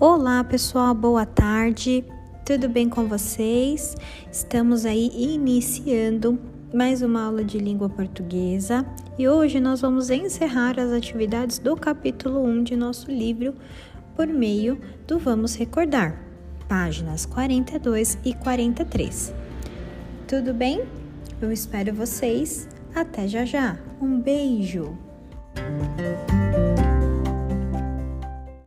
Olá, pessoal, boa tarde. Tudo bem com vocês? Estamos aí iniciando mais uma aula de língua portuguesa e hoje nós vamos encerrar as atividades do capítulo 1 de nosso livro por meio do Vamos Recordar, páginas 42 e 43. Tudo bem? Eu espero vocês. Até já já. Um beijo!